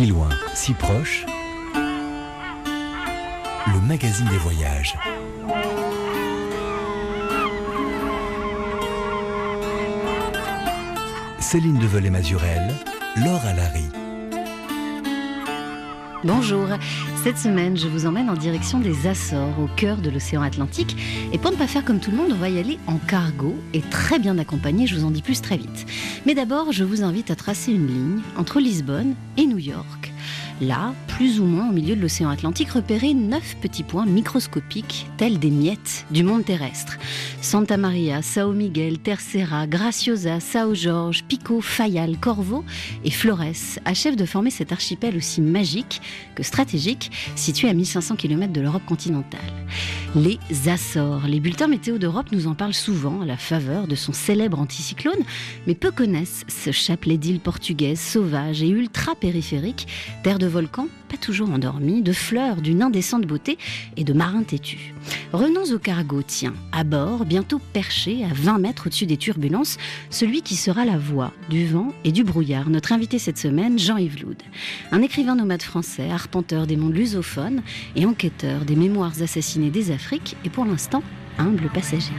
Si loin, si proche, le magazine des voyages. Céline Develay-Mazurel, Laure Alary. Bonjour, cette semaine je vous emmène en direction des Açores, au cœur de l'océan Atlantique. Et pour ne pas faire comme tout le monde, on va y aller en cargo et très bien accompagné, je vous en dis plus très vite. Mais d'abord, je vous invite à tracer une ligne entre Lisbonne et New York. Là, plus ou moins au milieu de l'océan Atlantique, repérez neuf petits points microscopiques, tels des miettes du monde terrestre. Santa Maria, Sao Miguel, Terceira, Graciosa, Sao Jorge, Pico, Fayal, Corvo et Flores achèvent de former cet archipel aussi magique que stratégique, situé à 1500 km de l'Europe continentale. Les Açores. Les bulletins météo d'Europe nous en parlent souvent à la faveur de son célèbre anticyclone, mais peu connaissent ce chapelet d'îles portugaises sauvages et ultra périphériques, terre de volcans pas toujours endormis, de fleurs d'une indécente beauté et de marins têtus. Revenons au cargo, tiens, à bord, bientôt perché à 20 mètres au-dessus des turbulences, celui qui sera la voix du vent et du brouillard. Notre invité cette semaine, Jean-Yves Loud. Un écrivain nomade français, arpenteur des mondes lusophones et enquêteur des mémoires assassinées des Afriques et pour l'instant, humble passager.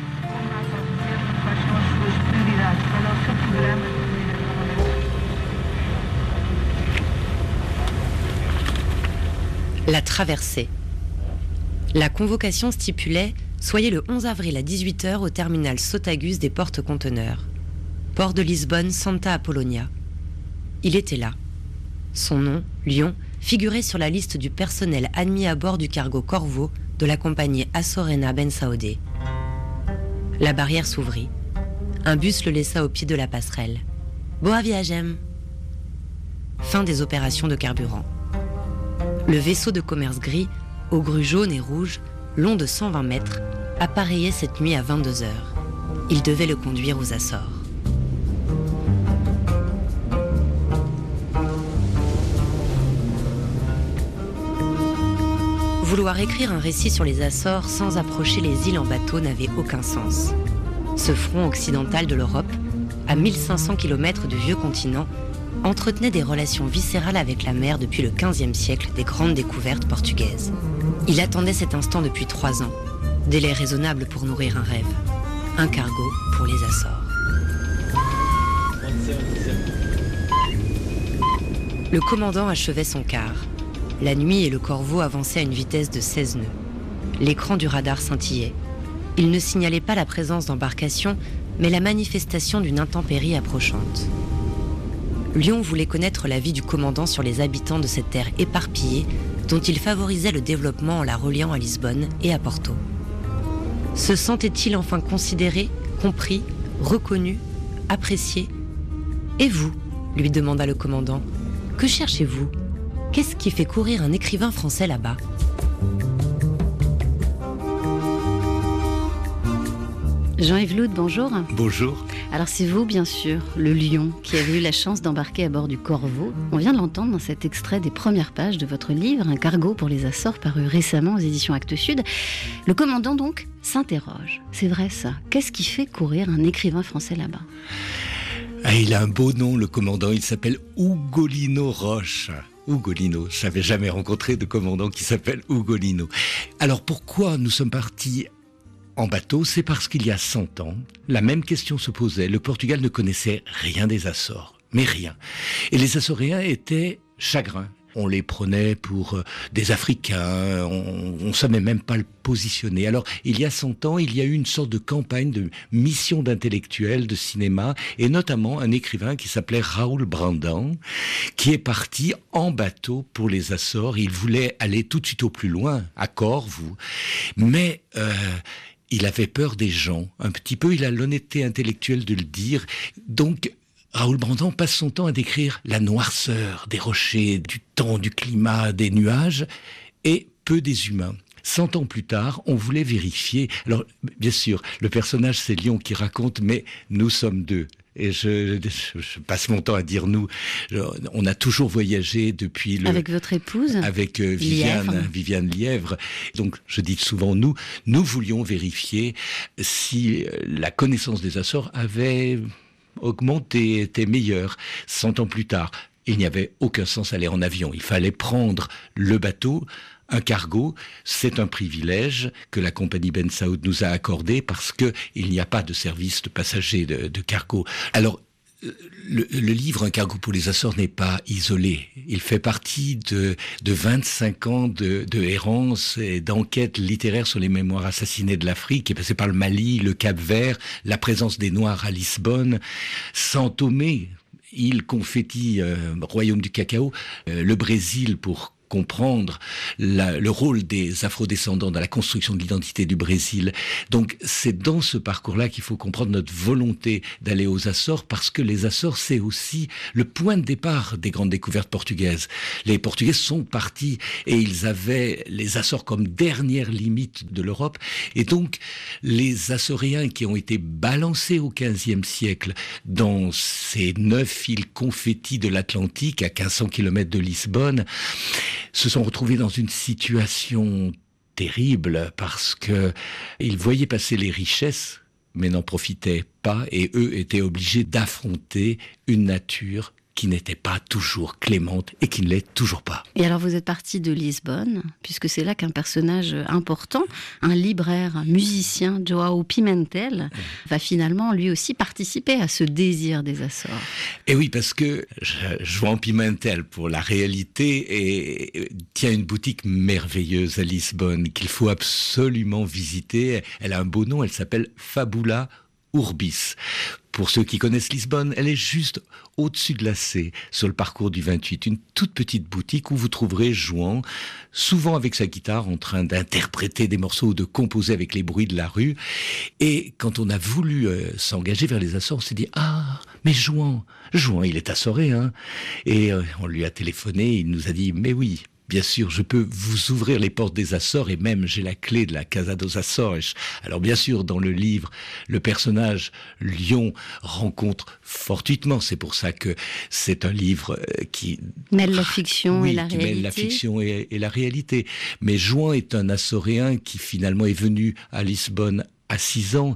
La traversée. La convocation stipulait Soyez le 11 avril à 18h au terminal Sotagus des portes-conteneurs. Port de Lisbonne, Santa Apollonia. Il était là. Son nom, Lyon, figurait sur la liste du personnel admis à bord du cargo Corvo de la compagnie Assorena Ben Saoudé. La barrière s'ouvrit. Un bus le laissa au pied de la passerelle. Boa viagem. Fin des opérations de carburant. Le vaisseau de commerce gris, aux grues jaunes et rouges, long de 120 mètres, appareillait cette nuit à 22 heures. Il devait le conduire aux Açores. Vouloir écrire un récit sur les Açores sans approcher les îles en bateau n'avait aucun sens. Ce front occidental de l'Europe, à 1500 km du vieux continent, entretenait des relations viscérales avec la mer depuis le XVe siècle des grandes découvertes portugaises. Il attendait cet instant depuis trois ans, délai raisonnable pour nourrir un rêve, un cargo pour les Açores. Le commandant achevait son quart. La nuit et le corveau avançaient à une vitesse de 16 nœuds. L'écran du radar scintillait. Il ne signalait pas la présence d'embarcations, mais la manifestation d'une intempérie approchante. Lyon voulait connaître la vie du commandant sur les habitants de cette terre éparpillée dont il favorisait le développement en la reliant à Lisbonne et à Porto. Se sentait-il enfin considéré, compris, reconnu, apprécié? Et vous lui demanda le commandant. Que cherchez-vous? Qu'est-ce qui fait courir un écrivain français là-bas? Jean-Yves Loud, bonjour. Bonjour. Alors c'est vous, bien sûr, le lion, qui avez eu la chance d'embarquer à bord du Corvo. On vient de l'entendre dans cet extrait des premières pages de votre livre, Un cargo pour les Açores, paru récemment aux éditions Actes Sud. Le commandant, donc, s'interroge. C'est vrai ça. Qu'est-ce qui fait courir un écrivain français là-bas? Ah, Il a un beau nom, le commandant. Il s'appelle Ugolino Roche. Ugolino. Je n'avais jamais rencontré de commandant qui s'appelle Ugolino. Alors pourquoi nous sommes partis en bateau, c'est parce qu'il y a 100 ans, la même question se posait. Le Portugal ne connaissait rien des Açores, mais rien. Et les Açoréens étaient chagrins. On les prenait pour euh, des Africains, on ne savait même pas le positionner. Alors, il y a 100 ans, il y a eu une sorte de campagne de mission d'intellectuels de cinéma, et notamment un écrivain qui s'appelait Raoul Brandan, qui est parti en bateau pour les Açores. Il voulait aller tout de suite au plus loin, à Corvou. Mais... Euh, il avait peur des gens, un petit peu, il a l'honnêteté intellectuelle de le dire. Donc, Raoul Brandon passe son temps à décrire la noirceur des rochers, du temps, du climat, des nuages, et peu des humains. Cent ans plus tard, on voulait vérifier. Alors, bien sûr, le personnage, c'est Lion qui raconte, mais nous sommes deux. Et je, je, passe mon temps à dire nous. On a toujours voyagé depuis le. Avec votre épouse. Avec euh, Viviane, Lièvre. Viviane Lièvre. Donc, je dis souvent nous. Nous voulions vérifier si euh, la connaissance des Açores avait augmenté, était meilleure. Cent ans plus tard, il n'y avait aucun sens à aller en avion. Il fallait prendre le bateau, un cargo, c'est un privilège que la compagnie Ben Saoud nous a accordé parce que il n'y a pas de service de passagers de, cargo. Alors, le, livre Un cargo pour les Açores n'est pas isolé. Il fait partie de, de 25 ans de, de errance et d'enquête littéraire sur les mémoires assassinées de l'Afrique, est passé par le Mali, le Cap-Vert, la présence des Noirs à Lisbonne, San Tomé, île confetti, euh, royaume du cacao, euh, le Brésil pour comprendre le rôle des afrodescendants dans la construction de l'identité du Brésil. Donc c'est dans ce parcours-là qu'il faut comprendre notre volonté d'aller aux Açores parce que les Açores c'est aussi le point de départ des grandes découvertes portugaises. Les Portugais sont partis et ils avaient les Açores comme dernière limite de l'Europe et donc les Açoriens qui ont été balancés au XVe siècle dans ces neuf îles confettis de l'Atlantique à 1500 km de Lisbonne se sont retrouvés dans une situation terrible parce que ils voyaient passer les richesses mais n'en profitaient pas et eux étaient obligés d'affronter une nature qui n'était pas toujours clémente et qui ne l'est toujours pas. Et alors vous êtes parti de Lisbonne, puisque c'est là qu'un personnage important, un libraire, un musicien, Joao Pimentel, va finalement lui aussi participer à ce désir des Açores. Et oui, parce que Joao Pimentel, pour la réalité, et, tient une boutique merveilleuse à Lisbonne qu'il faut absolument visiter. Elle a un beau nom, elle s'appelle Fabula Urbis. Pour ceux qui connaissent Lisbonne, elle est juste au-dessus de la C, sur le parcours du 28, une toute petite boutique où vous trouverez jouant, souvent avec sa guitare, en train d'interpréter des morceaux ou de composer avec les bruits de la rue. Et quand on a voulu euh, s'engager vers les Açores, on s'est dit, ah, mais Jouan, Jouan, il est assoré, hein. Et euh, on lui a téléphoné, il nous a dit, mais oui, bien sûr, je peux vous ouvrir les portes des Açores et même j'ai la clé de la Casa dos Açores. Alors bien sûr, dans le livre, le personnage Lion rencontre fortuitement, c'est pour ça que c'est un livre euh, qui mêle la fiction oui, et la qui réalité. mêle la fiction et, et la réalité. Mais Juan est un Açoréen qui finalement est venu à Lisbonne à six ans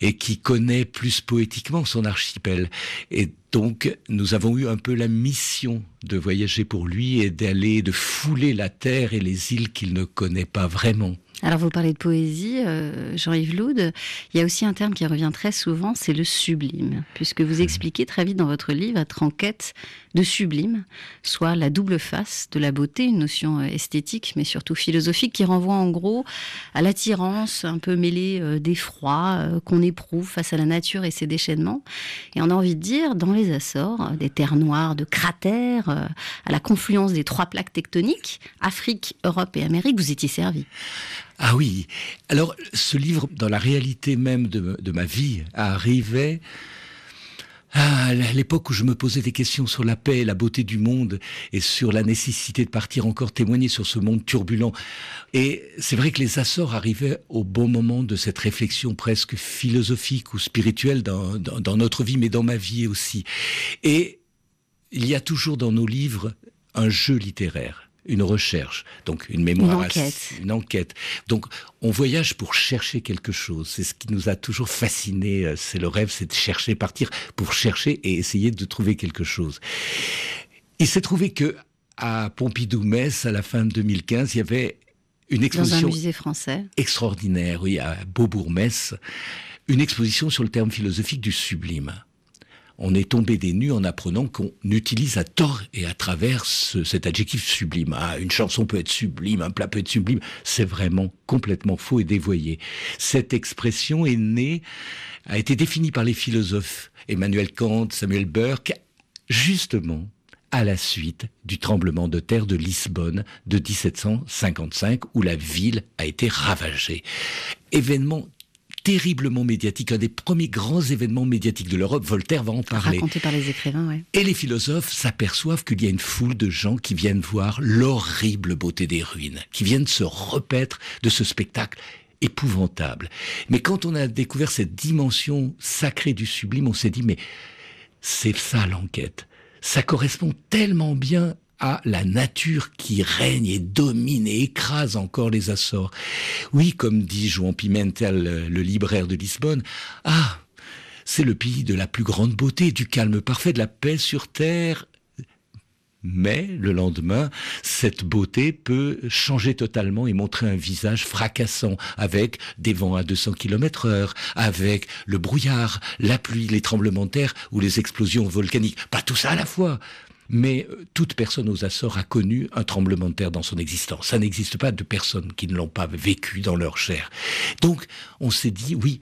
et qui connaît plus poétiquement son archipel. Et donc, nous avons eu un peu la mission de voyager pour lui et d'aller, de fouler la terre et les îles qu'il ne connaît pas vraiment. Alors vous parlez de poésie, euh, Jean-Yves Loud. Il y a aussi un terme qui revient très souvent, c'est le sublime, puisque vous expliquez très vite dans votre livre être en quête de sublime, soit la double face de la beauté, une notion euh, esthétique mais surtout philosophique qui renvoie en gros à l'attirance un peu mêlée euh, d'effroi euh, qu'on éprouve face à la nature et ses déchaînements. Et on a envie de dire, dans les Açores, des terres noires de cratères, à la confluence des trois plaques tectoniques, Afrique, Europe et Amérique, vous étiez servi. Ah oui. Alors, ce livre, dans la réalité même de, de ma vie, arrivait à l'époque où je me posais des questions sur la paix, la beauté du monde et sur la nécessité de partir encore témoigner sur ce monde turbulent. Et c'est vrai que les Açores arrivaient au bon moment de cette réflexion presque philosophique ou spirituelle dans, dans notre vie, mais dans ma vie aussi. Et il y a toujours dans nos livres un jeu littéraire une recherche, donc une mémoire, une enquête. une enquête. Donc on voyage pour chercher quelque chose. C'est ce qui nous a toujours fasciné. C'est le rêve, c'est de chercher, partir pour chercher et essayer de trouver quelque chose. Il s'est trouvé que à Pompidou-Metz, à la fin de 2015, il y avait une exposition Dans un musée français. extraordinaire, oui, à Beaubourg-Metz, une exposition sur le terme philosophique du sublime on est tombé des nues en apprenant qu'on utilise à tort et à travers ce, cet adjectif sublime. Ah, une chanson peut être sublime, un plat peut être sublime. C'est vraiment complètement faux et dévoyé. Cette expression est née, a été définie par les philosophes Emmanuel Kant, Samuel Burke, justement à la suite du tremblement de terre de Lisbonne de 1755 où la ville a été ravagée. Événement terriblement médiatique, un des premiers grands événements médiatiques de l'Europe. Voltaire va en parler. Raconté par les écrivains, ouais. Et les philosophes s'aperçoivent qu'il y a une foule de gens qui viennent voir l'horrible beauté des ruines, qui viennent se repaître de ce spectacle épouvantable. Mais quand on a découvert cette dimension sacrée du sublime, on s'est dit, mais c'est ça l'enquête. Ça correspond tellement bien à la nature qui règne et domine et écrase encore les Açores. Oui, comme dit Juan Pimentel, le libraire de Lisbonne, ah, c'est le pays de la plus grande beauté, du calme parfait, de la paix sur terre, Mais le lendemain, cette beauté peut changer totalement et montrer un visage fracassant avec des vents à 200 km heure, avec le brouillard, la pluie, les tremblements de terre ou les explosions volcaniques. Pas tout ça à la fois. Mais euh, toute personne aux Açores a connu un tremblement de terre dans son existence. Ça n'existe pas de personnes qui ne l'ont pas vécu dans leur chair. Donc, on s'est dit, oui,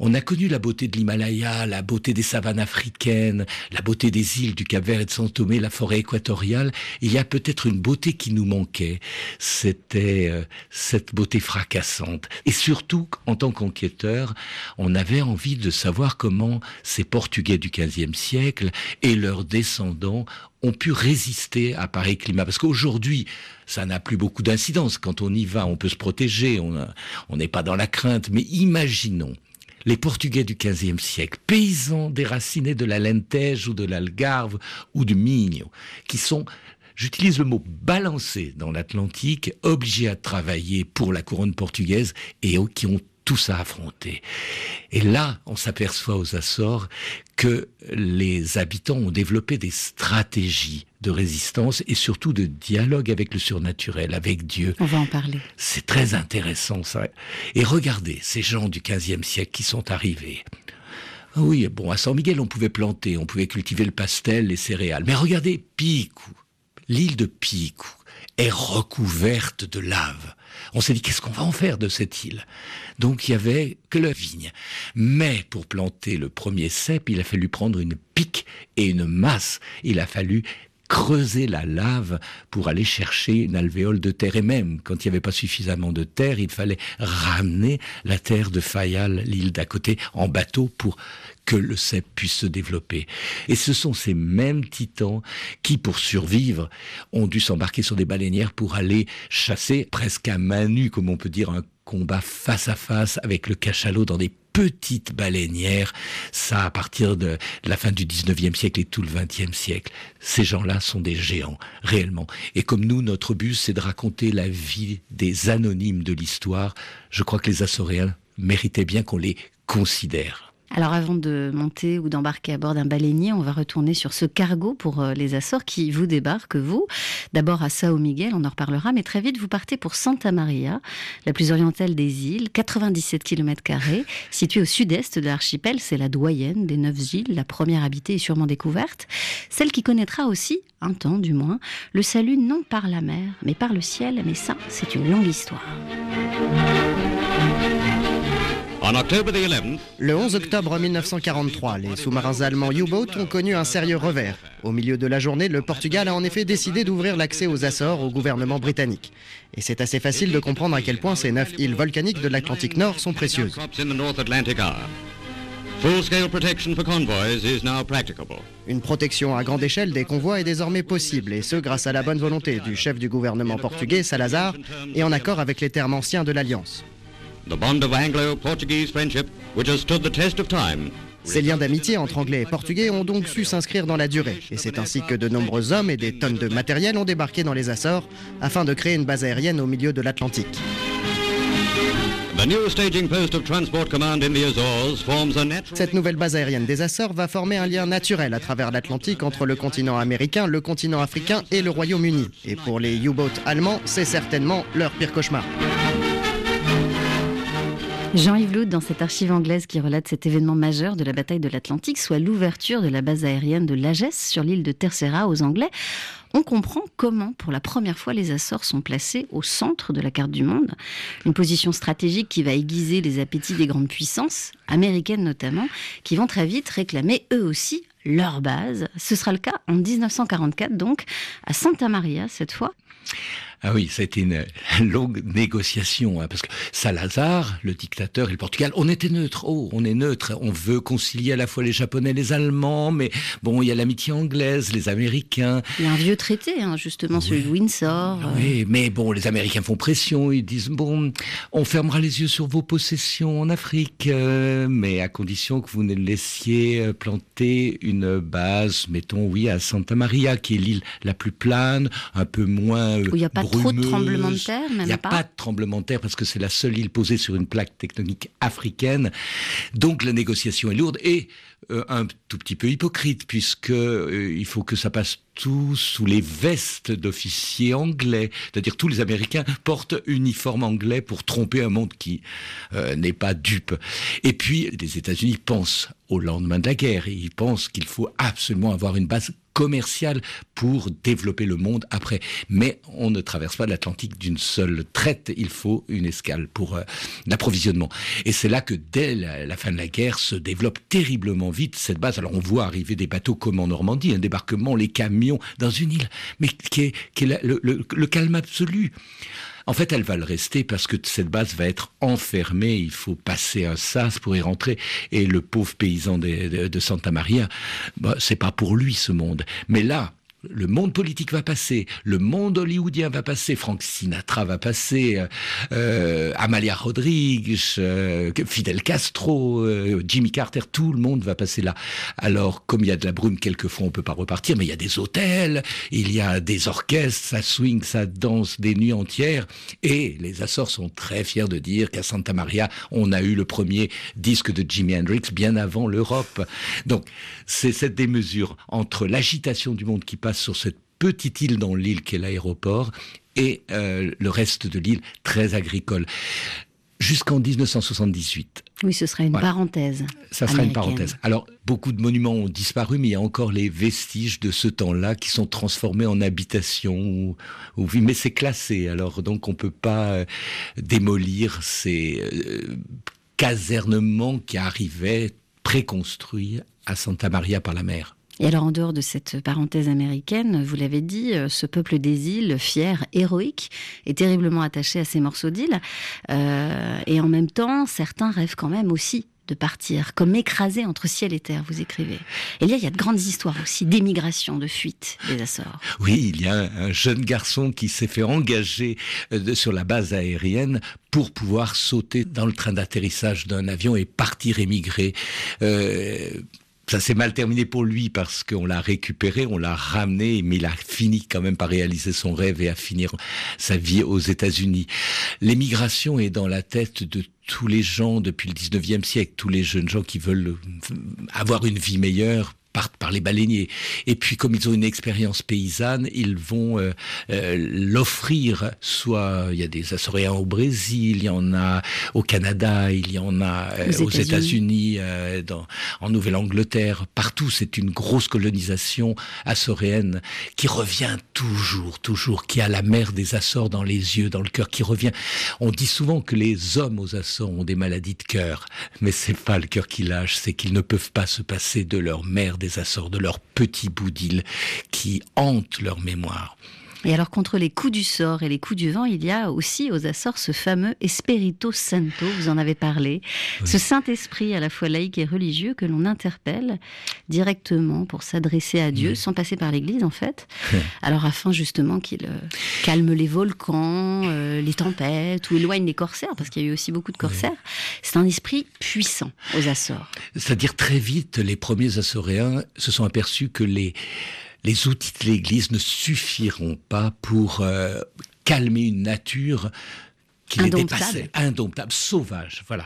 on a connu la beauté de l'Himalaya, la beauté des savanes africaines, la beauté des îles du Cap-Vert et de São Tomé, la forêt équatoriale. Il y a peut-être une beauté qui nous manquait. C'était euh, cette beauté fracassante. Et surtout, en tant qu'enquêteur, on avait envie de savoir comment ces Portugais du XVe siècle et leurs descendants ont pu résister à pareil climat. Parce qu'aujourd'hui, ça n'a plus beaucoup d'incidence. Quand on y va, on peut se protéger, on n'est pas dans la crainte. Mais imaginons les Portugais du XVe siècle, paysans déracinés de la lentège ou de l'algarve ou du migno, qui sont j'utilise le mot balancés dans l'Atlantique, obligés à travailler pour la couronne portugaise et qui ont tout à affronter. Et là, on s'aperçoit aux Açores que les habitants ont développé des stratégies de résistance et surtout de dialogue avec le surnaturel, avec Dieu. On va en parler. C'est très intéressant ça. Et regardez ces gens du XVe siècle qui sont arrivés. Ah oui, bon, à San Miguel, on pouvait planter, on pouvait cultiver le pastel, les céréales. Mais regardez, Picou, l'île de Picou est recouverte de lave. On s'est dit, qu'est-ce qu'on va en faire de cette île? Donc il y avait que la vigne. Mais pour planter le premier cep, il a fallu prendre une pique et une masse. Il a fallu creuser la lave pour aller chercher une alvéole de terre. Et même, quand il n'y avait pas suffisamment de terre, il fallait ramener la terre de Fayal, l'île d'à côté, en bateau pour que le cep puisse se développer. Et ce sont ces mêmes titans qui, pour survivre, ont dû s'embarquer sur des baleinières pour aller chasser presque à main nue, comme on peut dire, un combat face à face avec le cachalot dans des petites baleinières, ça à partir de la fin du 19e siècle et tout le 20e siècle. Ces gens-là sont des géants, réellement. Et comme nous, notre but, c'est de raconter la vie des anonymes de l'histoire, je crois que les Açoréens méritaient bien qu'on les considère. Alors avant de monter ou d'embarquer à bord d'un baleinier, on va retourner sur ce cargo pour euh, les Açores qui vous débarque, vous. D'abord à Sao Miguel, on en reparlera, mais très vite vous partez pour Santa Maria, la plus orientale des îles, 97 km située au sud-est de l'archipel. C'est la doyenne des neuf îles, la première habitée et sûrement découverte. Celle qui connaîtra aussi, un temps du moins, le salut non par la mer, mais par le ciel. Mais ça, c'est une longue histoire. Le 11 octobre 1943, les sous-marins allemands U-Boat ont connu un sérieux revers. Au milieu de la journée, le Portugal a en effet décidé d'ouvrir l'accès aux Açores au gouvernement britannique. Et c'est assez facile de comprendre à quel point ces neuf îles volcaniques de l'Atlantique Nord sont précieuses. Une protection à grande échelle des convois est désormais possible, et ce grâce à la bonne volonté du chef du gouvernement portugais, Salazar, et en accord avec les termes anciens de l'Alliance. Ces liens d'amitié entre Anglais et Portugais ont donc su s'inscrire dans la durée, et c'est ainsi que de nombreux hommes et des tonnes de matériel ont débarqué dans les Açores afin de créer une base aérienne au milieu de l'Atlantique. Cette nouvelle base aérienne des Açores va former un lien naturel à travers l'Atlantique entre le continent américain, le continent africain et le Royaume-Uni. Et pour les U-boats allemands, c'est certainement leur pire cauchemar. Jean-Yves Loud, dans cette archive anglaise qui relate cet événement majeur de la bataille de l'Atlantique, soit l'ouverture de la base aérienne de Lages sur l'île de Terceira aux Anglais, on comprend comment, pour la première fois, les Açores sont placés au centre de la carte du monde. Une position stratégique qui va aiguiser les appétits des grandes puissances, américaines notamment, qui vont très vite réclamer eux aussi leur base. Ce sera le cas en 1944, donc, à Santa Maria cette fois. Ah oui, ça a été une longue négociation, hein, parce que Salazar, le dictateur et le Portugal, on était neutre. Oh, on est neutre. On veut concilier à la fois les Japonais et les Allemands, mais bon, il y a l'amitié anglaise, les Américains. Il y a un vieux traité, hein, justement, celui de Windsor. Euh. Oui, mais bon, les Américains font pression. Ils disent bon, on fermera les yeux sur vos possessions en Afrique, euh, mais à condition que vous ne laissiez euh, planter une base, mettons, oui, à Santa Maria, qui est l'île la plus plane, un peu moins. Où il n'y a pas brumeuse. Trop de tremblements de terre, même Il n'y a pas. de tremblement de terre parce que c'est la seule île posée sur une plaque tectonique africaine. Donc la négociation est lourde et euh, un tout petit peu hypocrite puisque euh, il faut que ça passe tout sous les vestes d'officiers anglais, c'est-à-dire tous les Américains portent uniforme anglais pour tromper un monde qui euh, n'est pas dupe. Et puis les États-Unis pensent au lendemain de la guerre et ils pensent qu'il faut absolument avoir une base commerciale pour développer le monde après. Mais on ne traverse pas l'Atlantique d'une seule traite, il faut une escale pour euh, l'approvisionnement. Et c'est là que dès la, fin de la guerre se développe terriblement vite cette base. Alors on voit arriver des bateaux comme en Normandie, un débarquement, les camions dans une île, mais qui est, le calme absolu. En fait, elle va le rester parce que cette base va être enfermée. Il faut passer un sas pour y rentrer. Et le pauvre paysan de, Santa Maria, bah, c'est pas pour lui ce monde. Mais là, le monde politique va passer, le monde hollywoodien va passer, Frank Sinatra va passer, euh, euh, Amalia Rodriguez, euh, Fidel Castro, Jimmy Carter, tout le monde va passer là. Alors, comme il y a de la brume, quelquefois on peut pas repartir, mais il y a des hôtels, il y a des orchestres, ça swing, ça danse des nuits entières, et les Açores sont très fiers de dire qu'à Santa Maria, on a eu le premier disque de Jimi Hendrix bien avant l'Europe. Donc, c'est cette démesure entre l'agitation du monde qui passe sur cette petite île dans l'île qu'est l'aéroport et euh, le reste de l'île très agricole. Jusqu'en 1978. Oui, ce sera une parenthèse. Ça sera une parenthèse. Alors, beaucoup de monuments ont disparu, mais il y a encore les vestiges de ce temps-là qui sont transformés en habitations. Ou, mais c'est classé, alors donc on peut pas euh, démolir ces euh, casernements qui arrivaient préconstruits à Santa Maria par la mer. Et alors, en dehors de cette parenthèse américaine, vous l'avez dit, euh, ce peuple des îles, fier, héroïque, est terriblement attaché à ces morceaux d'îles. Euh, et en même temps, certains rêvent quand même aussi de partir, comme écrasés entre ciel et terre, vous écrivez. Et là, il y a de grandes histoires aussi d'émigration, de fuite des Açores. Oui, il y a un jeune garçon qui s'est fait engager euh, sur la base aérienne pour pouvoir sauter dans le train d'atterrissage d'un avion et partir émigrer. Euh, ça s'est mal terminé pour lui parce qu'on l'a récupéré, on l'a ramené, mais il a fini quand même par réaliser son rêve et à finir sa vie aux États-Unis. L'émigration est dans la tête de tous les gens depuis le 19e siècle, tous les jeunes gens qui veulent avoir une vie meilleure partent par les baleiniers. Et puis, comme ils ont une expérience paysanne, ils vont euh, euh, l'offrir. Soit il y a des Açoréens au Brésil, il y en a au Canada, il y en a euh, aux, États-Unis, en Nouvelle-Angleterre, partout. C'est une grosse colonisation açoréenne qui revient toujours, toujours, qui a la mer des Açores dans les yeux, dans le cœur, qui revient. On dit souvent que les hommes aux Açores ont des maladies de cœur, mais c'est pas le cœur qui lâche, c'est qu'ils ne peuvent pas se passer de leur mère des Açores, de leur petit bout qui hante leur mémoire. Et alors, contre les coups du sort et les coups du vent, il y a aussi aux Açores ce fameux Espirito Santo, vous en avez parlé, ce Saint-Esprit à la fois laïque et religieux que l'on interpelle directement pour s'adresser à Dieu, sans passer par l'Église en fait. alors, afin justement qu'il euh, calme les volcans, euh, les tempêtes, ou éloigne les corsaires, parce qu'il y a eu aussi beaucoup de corsaires. C'est un esprit puissant aux Açores. C'est-à-dire, très vite, les premiers Açoréens se sont aperçus que les les outils de l'Église ne suffiront pas pour euh, calmer une nature qui est dépassée, indomptable, sauvage. Voilà.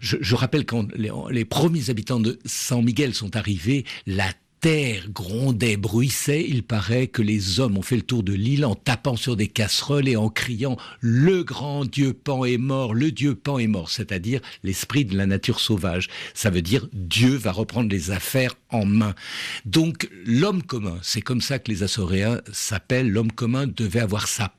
Je, rappelle quand les, les, premiers habitants de San Miguel sont arrivés, la terre grondait, bruissait, il paraît que les hommes ont fait le tour de l'île en tapant sur des casseroles et en criant ⁇ Le grand Dieu Pan est mort, le Dieu Pan est mort ⁇ c'est-à-dire l'esprit de la nature sauvage. Ça veut dire Dieu va reprendre les affaires en main. Donc l'homme commun, c'est comme ça que les Assoréens s'appellent, l'homme commun devait avoir sa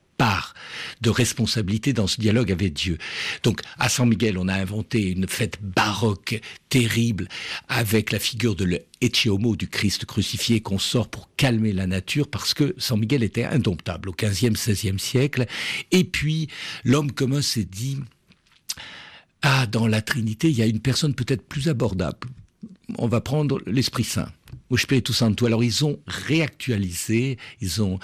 de responsabilité dans ce dialogue avec Dieu. Donc, à San Miguel, on a inventé une fête baroque terrible avec la figure de l'Ecce du Christ crucifié qu'on sort pour calmer la nature parce que San Miguel était indomptable au 15e, 16e siècle. Et puis, l'homme commun s'est dit, ah, dans la Trinité, il y a une personne peut-être plus abordable. On va prendre l'Esprit Saint Santo. Alors ils ont réactualisé, ils ont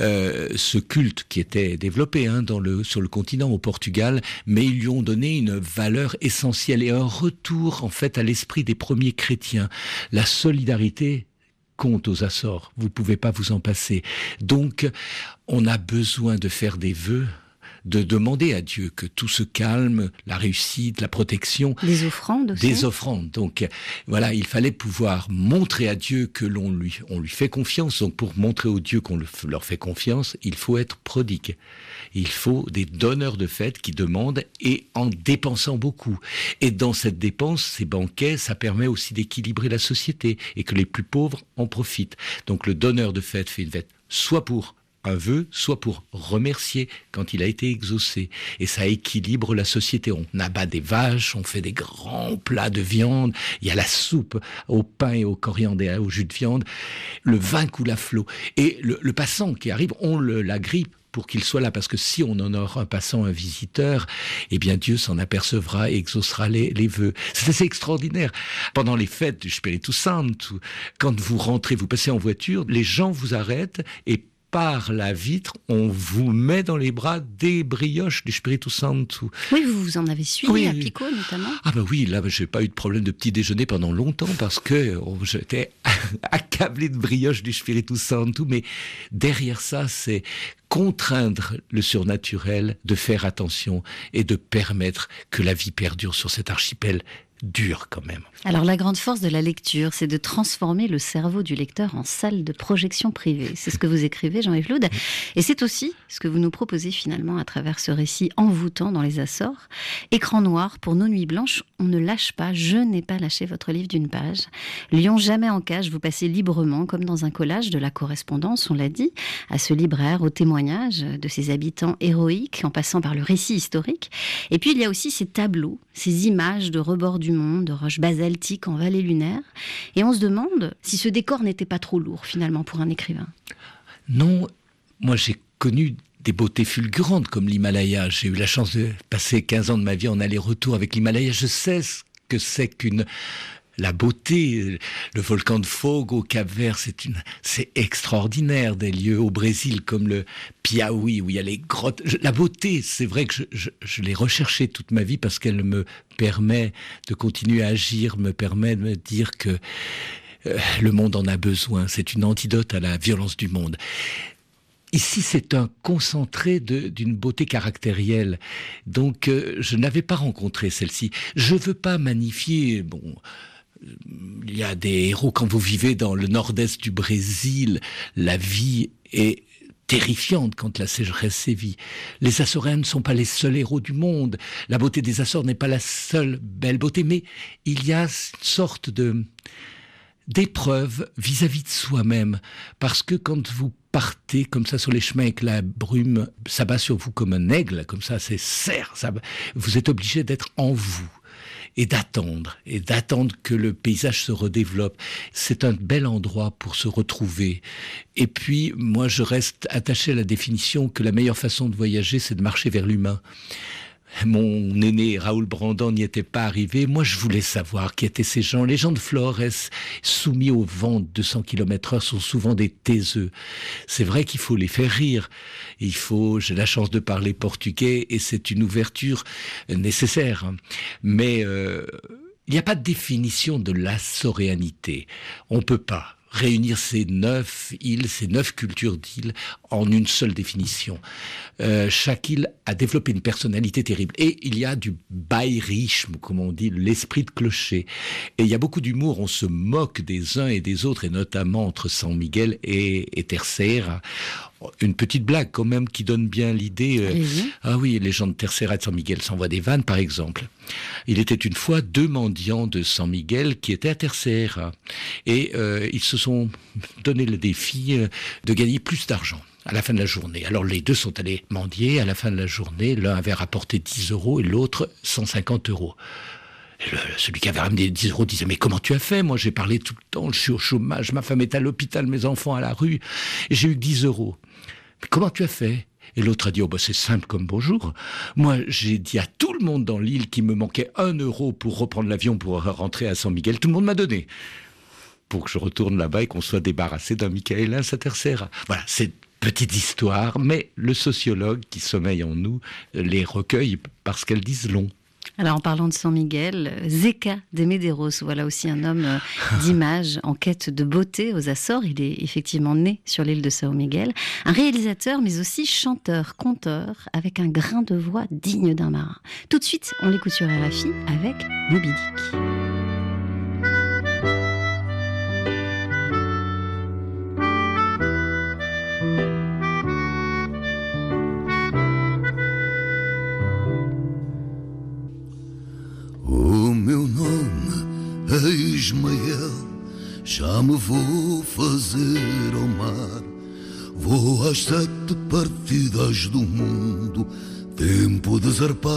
euh, ce culte qui était développé hein, dans le, sur le continent au Portugal, mais ils lui ont donné une valeur essentielle et un retour en fait à l'esprit des premiers chrétiens, la solidarité compte aux Açores. Vous pouvez pas vous en passer. Donc, on a besoin de faire des vœux de demander à Dieu que tout se calme, la réussite, la protection. Des offrandes aussi. Des offrandes. Donc voilà, il fallait pouvoir montrer à Dieu que l'on lui, on lui fait confiance. Donc pour montrer aux dieux qu'on leur fait confiance, il faut être prodigue. Il faut des donneurs de fêtes qui demandent et en dépensant beaucoup. Et dans cette dépense, ces banquets, ça permet aussi d'équilibrer la société et que les plus pauvres en profitent. Donc le donneur de fêtes fait une fête soit pour un vœu, soit pour remercier quand il a été exaucé. Et ça équilibre la société. On abat des vaches, on fait des grands plats de viande, il y a la soupe au pain et au coriandre et au jus de viande, le vin coule à flot. Et le, passant qui arrive, on le, la grippe pour qu'il soit là, parce que si on honore un passant, un visiteur, eh bien Dieu s'en apercevra et exaucera les, vœux. C'est assez extraordinaire. Pendant les fêtes du Spiritus Santo, quand vous rentrez, vous passez en voiture, les gens vous arrêtent et par la vitre, on vous met dans les bras des brioches du Spiritu Santo. Oui, vous vous en avez suivi à Pico notamment. Ah ben oui, là j'ai pas eu de problème de petit déjeuner pendant longtemps parce que oh, j'étais accablé de brioches du Spiritu Santo, mais derrière ça, c'est contraindre le surnaturel de faire attention et de permettre que la vie perdure sur cet archipel dur quand même. Alors la grande force de la lecture, c'est de transformer le cerveau du lecteur en salle de projection privée. C'est ce que vous écrivez, Jean-Yves Loud. Et c'est aussi ce que vous nous proposez finalement à travers ce récit envoûtant dans les Açores. Écran noir pour nos nuits blanches, on ne lâche pas, je n'ai pas lâché votre livre d'une page. Lion jamais en cage, vous passez librement, comme dans un collage, de la correspondance, on l'a dit, à ce libraire, au témoignage de ses habitants héroïques, en passant par le récit historique. Et puis il y a aussi ces tableaux, ces images de rebord du de roches basaltiques en vallée lunaire. Et on se demande si ce décor n'était pas trop lourd finalement pour un écrivain. Non, moi j'ai connu des beautés fulgurantes comme l'Himalaya. J'ai eu la chance de passer 15 ans de ma vie en aller-retour avec l'Himalaya. Je sais ce que c'est qu'une la beauté, le volcan de Fogo au Cap Vert, c'est une, c'est extraordinaire des lieux au Brésil comme le Piauí où il y a les grottes. la beauté, c'est vrai que je, je, l'ai recherchée toute ma vie parce qu'elle me permet de continuer à agir, me permet de me dire que euh, le monde en a besoin. C'est une antidote à la violence du monde. Ici, c'est un concentré d'une beauté caractérielle. Donc, euh, je n'avais pas rencontré celle-ci. Je veux pas magnifier, bon, il y a des héros quand vous vivez dans le nord-est du Brésil, la vie est terrifiante quand la sécheresse sévit. Les Açoréens ne sont pas les seuls héros du monde. La beauté des Açores n'est pas la seule belle beauté, mais il y a une sorte de d'épreuve vis-à-vis de soi-même, parce que quand vous partez comme ça sur les chemins avec la brume s'abat sur vous comme un aigle, comme ça, c'est serre, ça, vous êtes obligé d'être en vous et d'attendre, et d'attendre que le paysage se redéveloppe. C'est un bel endroit pour se retrouver. Et puis, moi, je reste attaché à la définition que la meilleure façon de voyager, c'est de marcher vers l'humain. Mon aîné Raoul Brandon n'y était pas arrivé. Moi, je voulais savoir qui étaient ces gens. Les gens de Flores, soumis au vent de 200 km heure, sont souvent des taiseux. C'est vrai qu'il faut les faire rire. Il faut, j'ai la chance de parler portugais et c'est une ouverture nécessaire. Mais euh, il n'y a pas de définition de la soréanité. On peut pas réunir ces neuf îles, ces neuf cultures d'îles en une seule définition. Euh, chaque île a développé une personnalité terrible. Et il y a du baïrisme, comme on dit, l'esprit de clocher. Et il y a beaucoup d'humour, on se moque des uns et des autres, et notamment entre San Miguel et, et Terceira une petite blague quand même qui donne bien l'idée. Euh, ah oui, les gens de Tercera de San Miguel s'envoient des vannes, par exemple. Il était une fois deux mendiants de San Miguel qui étaient à Tercera et euh, ils se sont donné le défi euh, de gagner plus d'argent à la fin de la journée. Alors les deux sont allés mendier. À la fin de la journée, l'un avait rapporté 10 euros et l'autre 150 euros. Celui qui avait ramené 10 euros disait mais comment tu as fait? Moi j'ai parlé tout le temps, je suis au chômage, ma femme est à l'hôpital, mes enfants à la rue, et j'ai eu 10 euros comment tu as fait? Et l'autre a dit, oh bah c'est simple comme bonjour. Moi, j'ai dit à tout le monde dans l'île qu'il me manquait un euro pour reprendre l'avion pour rentrer à San Miguel. Tout le monde m'a donné. Pour que je retourne là-bas et qu'on soit débarrassé d'un Michaelin Satercera. Voilà, c'est petite histoire, mais le sociologue qui sommeille en nous les recueille parce qu'elles disent long. Alors en parlant de San Miguel, Zeka de Medeiros, voilà aussi un homme euh, d'image en quête de beauté aux Açores. Il est effectivement né sur l'île de Sao Miguel. Un réalisateur mais aussi chanteur, conteur, avec un grain de voix digne d'un marin. Tout de suite, on l'écoute sur RFI avec Moby Dick. É Ismael, já me vou fazer ao mar. Vou às sete partidas do mundo, tempo de zarpar.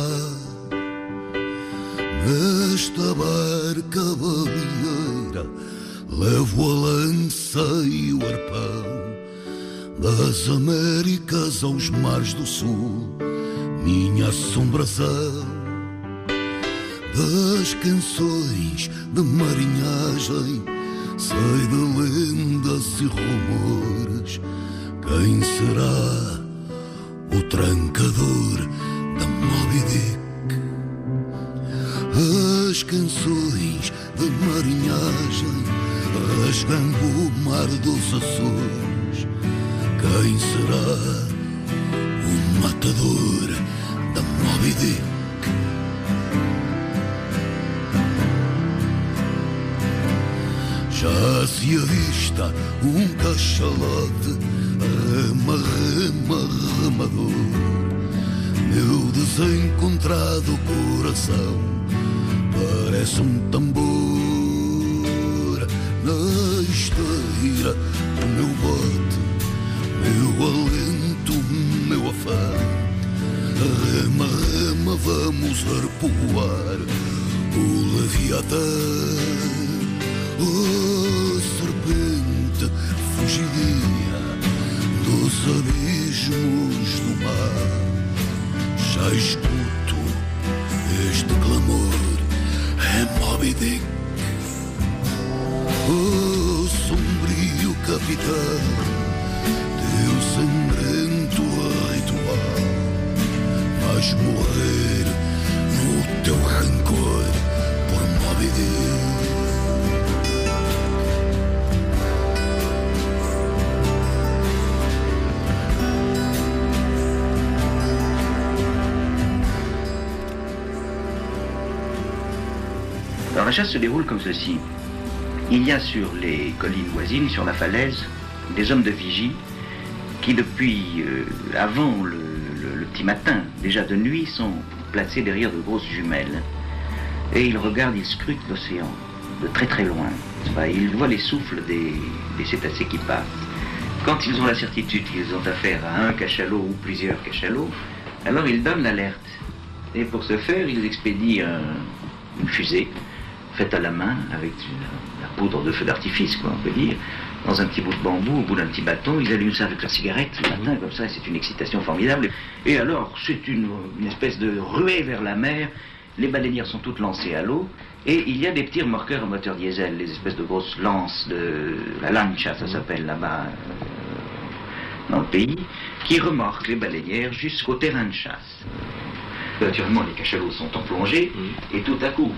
Nesta barca baleeira, levo a lança e o arpão. Das Américas aos mares do sul, minha assombração das canções de marinhagem, sei de lendas e rumores. Quem será o trancador da Moby Dick? As canções de marinhagem, rasgando o mar dos Açores. Quem será o matador da Moby Dick? Já se avista um cachalote, rema, rema, remador. Meu desencontrado coração parece um tambor. Na esteira do meu bote, meu alento, meu afã. Rema, rema, vamos arpoar o Leviatã. Oh, serpente fugidia dos abismos do mar. Já escuto este clamor, é Moby Dick. Oh, sombrio capitão, teu sangrento ritual. Vais morrer chasse se déroule comme ceci. Il y a sur les collines voisines, sur la falaise, des hommes de vigie qui depuis euh, avant le, petit matin, déjà de nuit, sont placés derrière de grosses jumelles. Et ils regardent, ils scrutent l'océan de très très loin. Ils voient les souffles des, cétacés qui passent. Quand ils ont la certitude qu'ils ont affaire à un cachalot ou plusieurs cachalots, alors ils donnent l'alerte. Et pour ce faire, ils expédient un- une fusée faite à la main avec une- la poudre de feu d'artifice, quoi, on peut dire, dans un petit bout de bambou, au bout d'un petit bâton. Ils allument ça avec leur cigarette le matin, comme ça, et c'est une excitation formidable. Et alors, c'est une, une espèce de ruée vers la mer. Les baleinières sont toutes lancées à l'eau. Et il y a des petits remorqueurs à moteur diesel, les espèces de grosses lances de la lancha, ça s'appelle là-bas euh, dans le pays, qui remorquent les baleinières jusqu'au terrain de chasse. Naturellement, les cachalots sont en plongée, et tout à coup,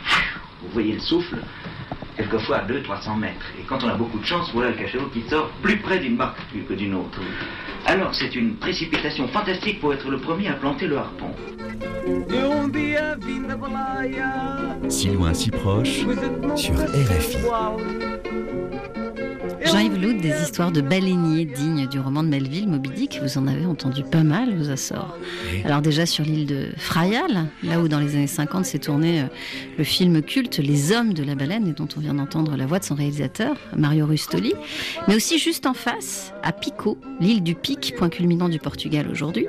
vous voyez le souffle, quelquefois à 200-300 mètres. Et quand on a beaucoup de chance, voilà le cachalot qui sort plus près d'une marque que d'une autre. Alors, c'est une précipitation fantastique pour être le premier à planter le harpon. Si loin, si proche, sur RFI. Jean-Yves Loud, des histoires de baleiniers dignes du roman de Melville, Moby Dick, vous en avez entendu pas mal aux Açores. Oui. Alors déjà sur l'île de Frayal, là où dans les années 50 s'est tourné euh, le film culte Les Hommes de la Baleine, et dont on vient d'entendre la voix de son réalisateur, Mario Rustoli, mais aussi juste en face, à Pico, l'île du Pic, point culminant du Portugal aujourd'hui,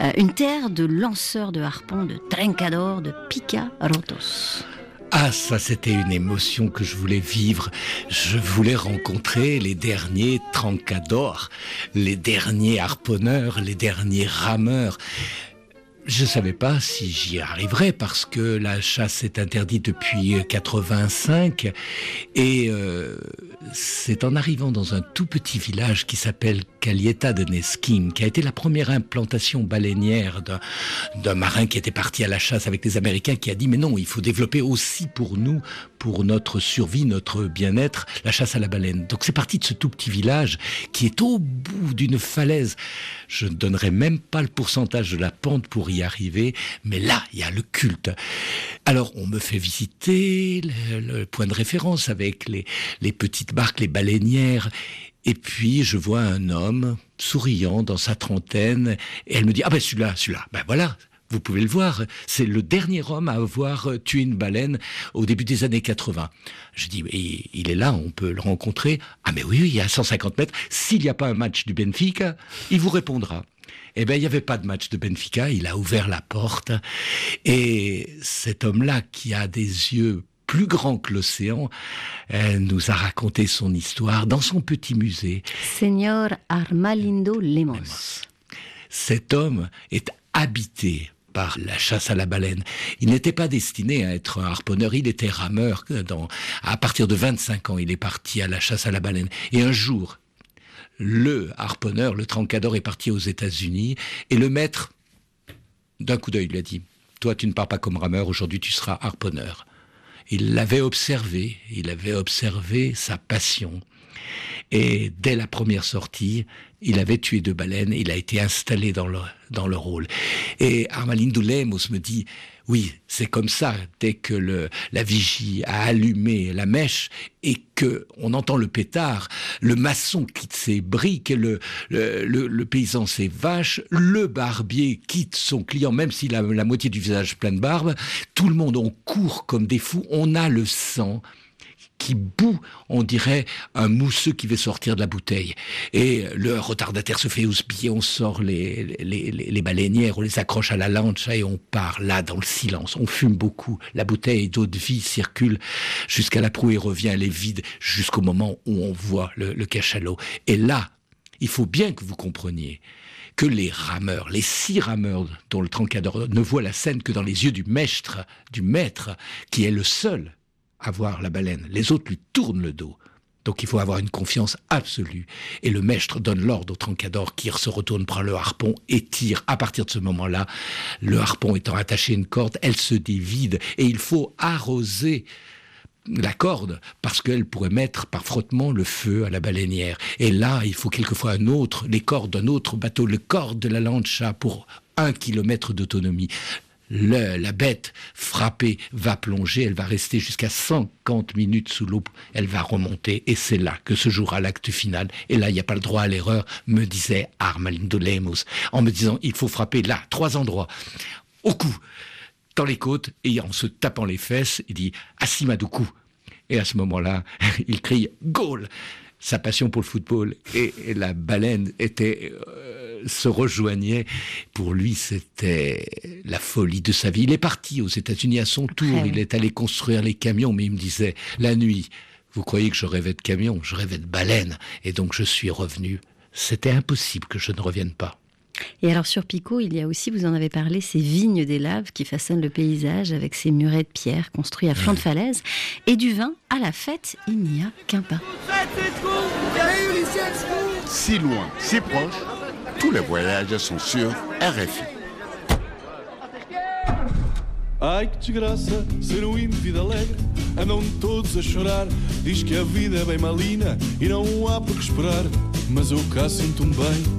euh, une terre de lanceurs de harpons, de trencadors, de pica-rotos. Ah, ça, c'était une émotion que je voulais vivre. Je voulais rencontrer les derniers trancadors, les derniers harponneurs, les derniers rameurs. Je savais pas si j'y arriverais parce que la chasse est interdite depuis 85 et euh, c'est en arrivant dans un tout petit village qui s'appelle Calieta de Neskin, qui a été la première implantation baleinière d'un marin qui était parti à la chasse avec les Américains, qui a dit mais non, il faut développer aussi pour nous, pour notre survie, notre bien-être, la chasse à la baleine. Donc c'est parti de ce tout petit village qui est au bout d'une falaise. Je ne donnerai même pas le pourcentage de la pente pour y arriver, mais là, il y a le culte. Alors on me fait visiter le, point de référence avec les, les petites barques, les baleinières. Et puis je vois un homme souriant dans sa trentaine, et elle me dit ah ben celui-là, celui-là, ben voilà, vous pouvez le voir, c'est le dernier homme à avoir tué une baleine au début des années 80. Je dis, il est là, on peut le rencontrer. Ah mais oui, il y a 150 mètres. S'il n'y a pas un match du Benfica, il vous répondra. Eh bien, il n'y avait pas de match de Benfica, il a ouvert la porte. Et cet homme-là, qui a des yeux plus grands que l'océan, euh, nous a raconté son histoire dans son petit musée. Señor Armalindo Lemos. Cet homme est habité la chasse à la baleine. Il n'était pas destiné à être un harponneur, il était rameur. À partir de 25 ans, il est parti à la chasse à la baleine. Et un jour, le harponneur, le trancador, est parti aux États-Unis et le maître, d'un coup d'œil, lui a dit Toi, tu ne pars pas comme rameur, aujourd'hui tu seras harponneur. Il l'avait observé, il avait observé sa passion. Et dès la première sortie, il avait tué deux baleines, il a été installé dans le, dans le rôle. Et Armalindo Lemos me dit, oui, c'est comme ça, dès que le, la vigie a allumé la mèche et que on entend le pétard, le maçon quitte ses briques, le, le, le, paysan ses vaches, le barbier quitte son client, même s'il a la moitié du visage plein de barbe, tout le monde, on court comme des fous, on a le sang qui bout, on dirait un mousseux qui veut sortir de la bouteille. Et le retardataire se fait houspiller, on sort les, les, les, baleinières, on les accroche à la lancha et on part là dans le silence. On fume beaucoup. La bouteille d'eau de vie circule jusqu'à la proue et revient, elle est vide jusqu'au moment où on voit le, le cachalot. Et là, il faut bien que vous compreniez que les rameurs, les six rameurs dont le trancador ne voient la scène que dans les yeux du maître, du maître, qui est le seul à voir la baleine. Les autres lui tournent le dos. Donc il faut avoir une confiance absolue. Et le maître donne l'ordre au trancador qui se retourne, prend le harpon et tire. À partir de ce moment-là, le harpon étant attaché à une corde, elle se dévide et il faut arroser la corde parce qu'elle pourrait mettre par frottement le feu à la baleinière. Et là, il faut quelquefois un autre, les cordes d'un autre bateau, le corde de la lancha pour un kilomètre d'autonomie la bête frappée va plonger, elle va rester jusqu'à 50 minutes sous l'eau, elle va remonter, et c'est là que se jouera l'acte final. Et là, il n'y a pas le droit à l'erreur, me disait Armalindo Lemos, en me disant, il faut frapper là, trois endroits, au cou, dans les côtes, et en se tapant les fesses, il dit, Asimadoukou. Et à ce moment-là, il crie, Goal sa passion pour le football et, la baleine était euh, se rejoignait. Pour lui, c'était la folie de sa vie. Il est parti aux États-Unis à son tour. Il est allé construire les camions, mais il me disait la nuit. Vous croyez que je rêvais de camions? Je rêvais de baleines. Et donc je suis revenu. C'était impossible que je ne revienne pas. Et alors sur Pico, il y a aussi, vous en avez parlé, ces vignes des laves qui façonnent le paysage avec ces murets de pierre construits à flanc de falaise. Et du vin, à la fête, il n'y a qu'un pas. Si loin, si proche, tous les voyages sont sur RFI. Ai que desgraça, ser um indivíduo alegre Andam todos a chorar Diz que a vida é bem malina E não há por que esperar Mas eu cá sinto-me bem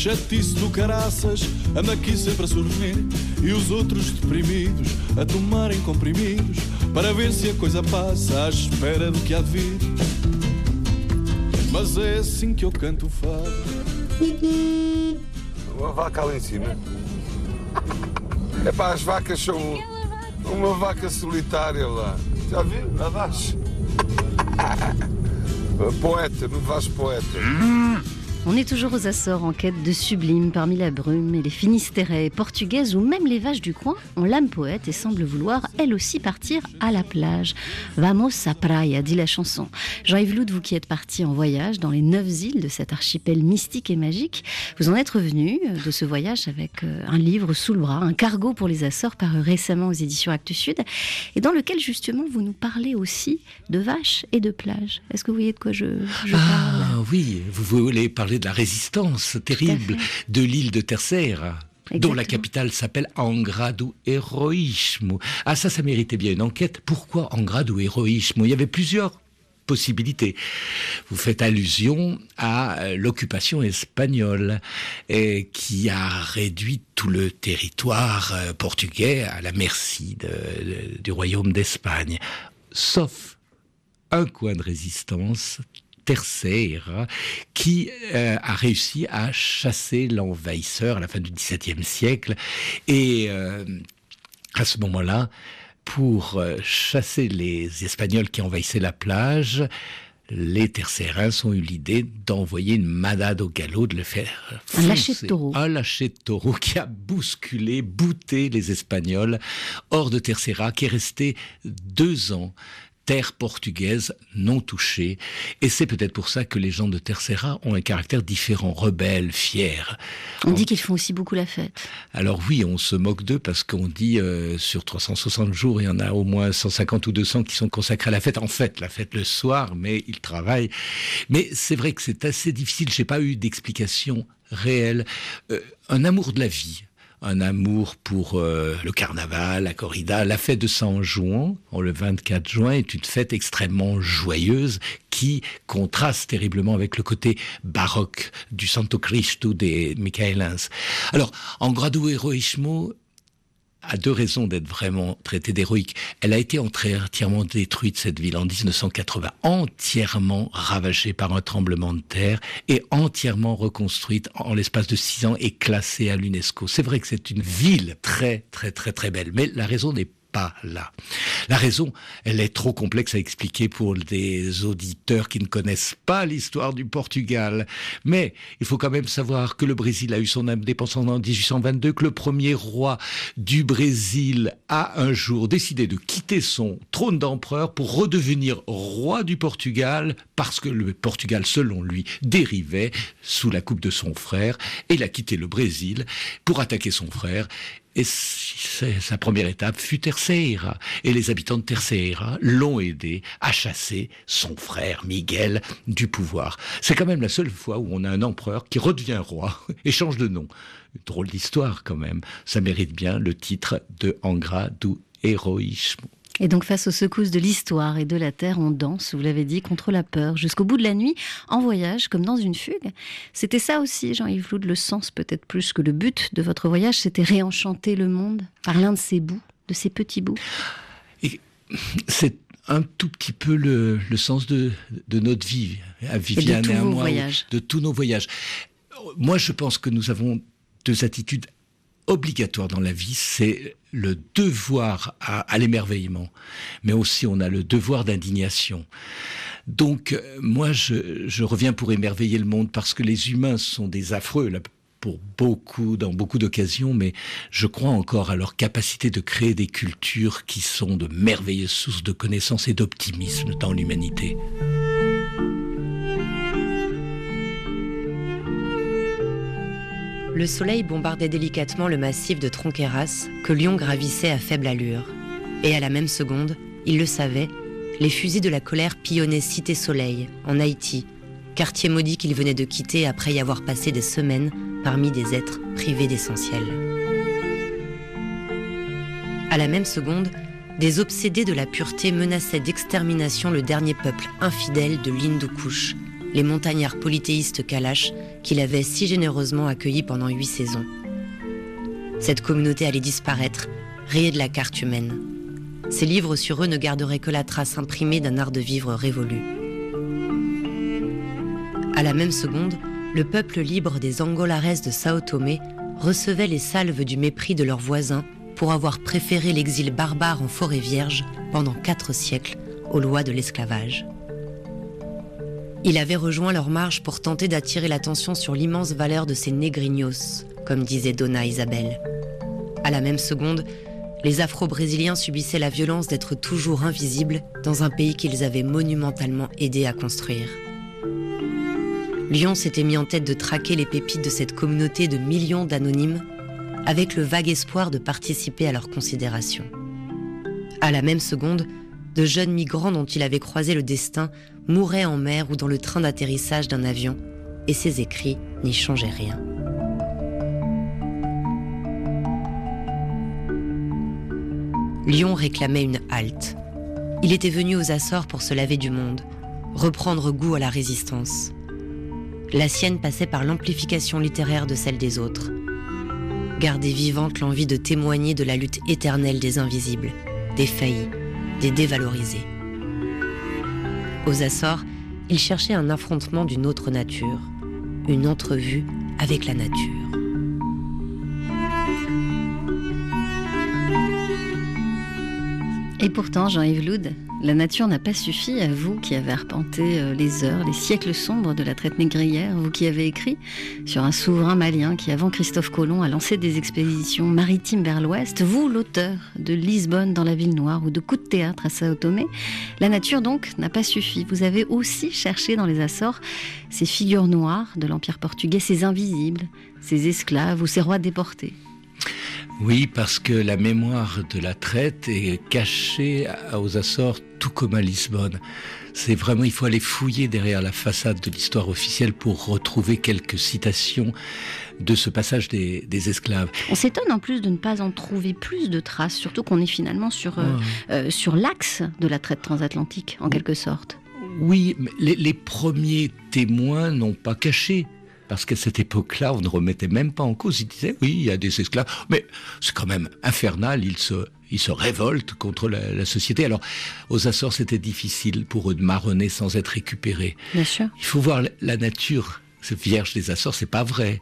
chatice do caraças anda aqui sempre a sorrir e os outros deprimidos a tomarem comprimidos para ver se a coisa passa à espera do que há de vir. Mas é assim que eu canto o fado. Uma vaca lá em cima. É pá, as vacas são uma vaca solitária lá. Já viu? Lá abaixo. Poeta, me vais poeta. On est toujours aux Açores en quête de sublime parmi la brume et les finistéraies portugaises ou même les vaches du coin ont l'âme poète et semblent vouloir elles aussi partir à la plage. Vamos a praia, dit la chanson. Jean-Yves Loud, vous qui êtes parti en voyage dans les neuf îles de cet archipel mystique et magique, vous en êtes revenu euh, de ce voyage avec euh, un livre sous le bras, un cargo pour les Açores paru récemment aux éditions Actes Sud et dans lequel justement vous nous parlez aussi de vaches et de plages. Est-ce que vous voyez de quoi je, je Ah parle? oui, vous voulez parler de la résistance terrible de l'île de Terceira dont la capitale s'appelle Angra do Heroísmo. Ah ça, ça méritait bien une enquête. Pourquoi Angra do Heroísmo? Il y avait plusieurs possibilités. Vous faites allusion à euh, l'occupation espagnole et qui a réduit tout le territoire euh, portugais à la merci de- de- du royaume d'Espagne. Sauf un coin de résistance, Terceira, qui euh, a réussi à chasser l'envahisseur à la fin du XVIIe siècle. Et euh, à ce moment-là, pour euh, chasser les Espagnols qui envahissaient la plage, les Tercérins ont eu l'idée d'envoyer une manade au galop, de le faire Un lâcher de taureau. Un lâcher de taureau qui a bousculé, bouté les Espagnols hors de Terceira, qui est resté deux ans terre portugaise non touchée. Et c'est peut-être pour ça que les gens de Terceira ont un caractère différent, rebelle, fier. On dit qu'ils font aussi beaucoup la fête. Alors oui, on se moque d'eux parce qu'on dit euh, sur 360 jours, il y en a au moins 150 ou 200 qui sont consacrés à la fête. En fait, la fête le soir, mais ils travaillent. Mais c'est vrai que c'est assez difficile. J'ai pas eu d'explication réelle. Euh, un amour de la vie. Un amour pour euh, le carnaval, la corrida, la fête de San Juan, le 24 juin, est une fête extrêmement joyeuse qui contraste terriblement avec le côté baroque du Santo Cristo des Michaelins. Alors, en grado heroismo, a deux raisons d'être vraiment traitée d'héroïque. Elle a été entièrement détruite, cette ville, en 1980, entièrement ravagée par un tremblement de terre et entièrement reconstruite en l'espace de six ans et classée à l'UNESCO. C'est vrai que c'est une ville très, très, très, très belle, mais la raison n'est pas là. La raison, elle est trop complexe à expliquer pour des auditeurs qui ne connaissent pas l'histoire du Portugal. Mais il faut quand même savoir que le Brésil a eu son indépendance en 1822, que le premier roi du Brésil a un jour décidé de quitter son trône d'empereur pour redevenir roi du Portugal parce que le Portugal, selon lui, dérivait sous la coupe de son frère et il a quitté le Brésil pour attaquer son frère et sa première étape fut Terceira. Et les habitants de Terceira l'ont aidé à chasser son frère Miguel du pouvoir. C'est quand même la seule fois où on a un empereur qui redevient roi et change de nom. Drôle d'histoire quand même. Ça mérite bien le titre de Angra do Heroísmo. Et donc face aux secousses de l'histoire et de la terre, on danse, vous l'avez dit, contre la peur, jusqu'au bout de la nuit, en voyage, comme dans une fugue. C'était ça aussi, Jean-Yves Loud, le sens peut-être plus que le but de votre voyage, c'était réenchanter le monde par l'un de ces bouts, de ces petits bouts. C'est un tout petit peu le, le sens de, de notre vie, à Viviane tous et à vos moi, voyages. de tous nos voyages. Moi, je pense que nous avons deux attitudes obligatoires dans la vie. C'est le devoir à, l'émerveillement, mais aussi on a le devoir d'indignation. Donc, euh, moi, je, reviens pour émerveiller le monde parce que les humains sont des affreux. pour beaucoup, dans beaucoup d'occasions, mais je crois encore à leur capacité de créer des cultures qui sont de merveilleuses sources de connaissances et d'optimisme dans l'humanité. Le soleil bombardait délicatement le massif de Tronqueras que Lyon gravissait à faible allure. Et à la même seconde, il le savait, les fusils de la colère pillonnaient Cité Soleil, en Haïti, quartier maudit qu'il venait de quitter après y avoir passé des semaines parmi des êtres privés d'essentiel. À la même seconde, des obsédés de la pureté menaçaient d'extermination le dernier peuple infidèle de l'Hindoukouche, les montagnards polythéistes Kalash qu'il avait si généreusement accueillis pendant huit saisons. Cette communauté allait disparaître, rayée de la carte humaine. Ces livres sur eux ne garderaient que la trace imprimée d'un art de vivre révolu. À la même seconde, le peuple libre des Angolares de Sao Tomé recevait les salves du mépris de leurs voisins pour avoir préféré l'exil barbare en forêt vierge pendant quatre siècles aux lois de l'esclavage. Il avait rejoint leur marche pour tenter d'attirer l'attention sur l'immense valeur de ces négrinos, comme disait Donna Isabelle. À la même seconde, les Afro-Brésiliens subissaient la violence d'être toujours invisibles dans un pays qu'ils avaient monumentalement aidé à construire. Lyon s'était mis en tête de traquer les pépites de cette communauté de millions d'anonymes avec le vague espoir de participer à leur considération. À la même seconde, de jeunes migrants dont il avait croisé le destin mouraient en mer ou dans le train d'atterrissage d'un avion, et ses écrits n'y changeaient rien. Lyon réclamait une halte. Il était venu aux Açores pour se laver du monde, reprendre goût à la résistance. La sienne passait par l'amplification littéraire de celle des autres. Garder vivante l'envie de témoigner de la lutte éternelle des invisibles, des faillis, des dévalorisés. Aux Açores, il cherchait un affrontement d'une autre nature, une entrevue avec la nature. Et pourtant, Jean-Yves Loud, la nature n'a pas suffi à vous qui avez arpenté euh, les heures, les siècles sombres de la traite négrière, vous qui avez écrit sur un souverain malien qui, avant Christophe Colomb, a lancé des expéditions maritimes vers l'ouest, vous, l'auteur de Lisbonne dans la ville noire ou de Coup de théâtre à Sao Tomé, la nature donc n'a pas suffi. Vous avez aussi cherché dans les Açores ces figures noires de l'Empire portugais, ces invisibles, ces esclaves ou ces rois déportés. Oui, parce que la mémoire de la traite est cachée aux Açores tout comme à Lisbonne. C'est vraiment, il faut aller fouiller derrière la façade de l'histoire officielle pour retrouver quelques citations de ce passage des, esclaves. On s'étonne en plus de ne pas en trouver plus de traces, surtout qu'on est finalement sur, euh, euh, sur l'axe de la traite transatlantique, en quelque sorte. Oui, mais les premiers témoins n'ont pas caché parce qu'à cette époque-là, on ne remettait même pas en cause. Ils disaient, oui, il y a des esclaves, mais c'est quand même infernal, ils se, ils se révoltent contre la, société. Alors, aux Açores, c'était difficile pour eux de marronner sans être récupérés. Bien sûr. Il faut voir la nature. Ce vierge des Açores, c'est pas vrai.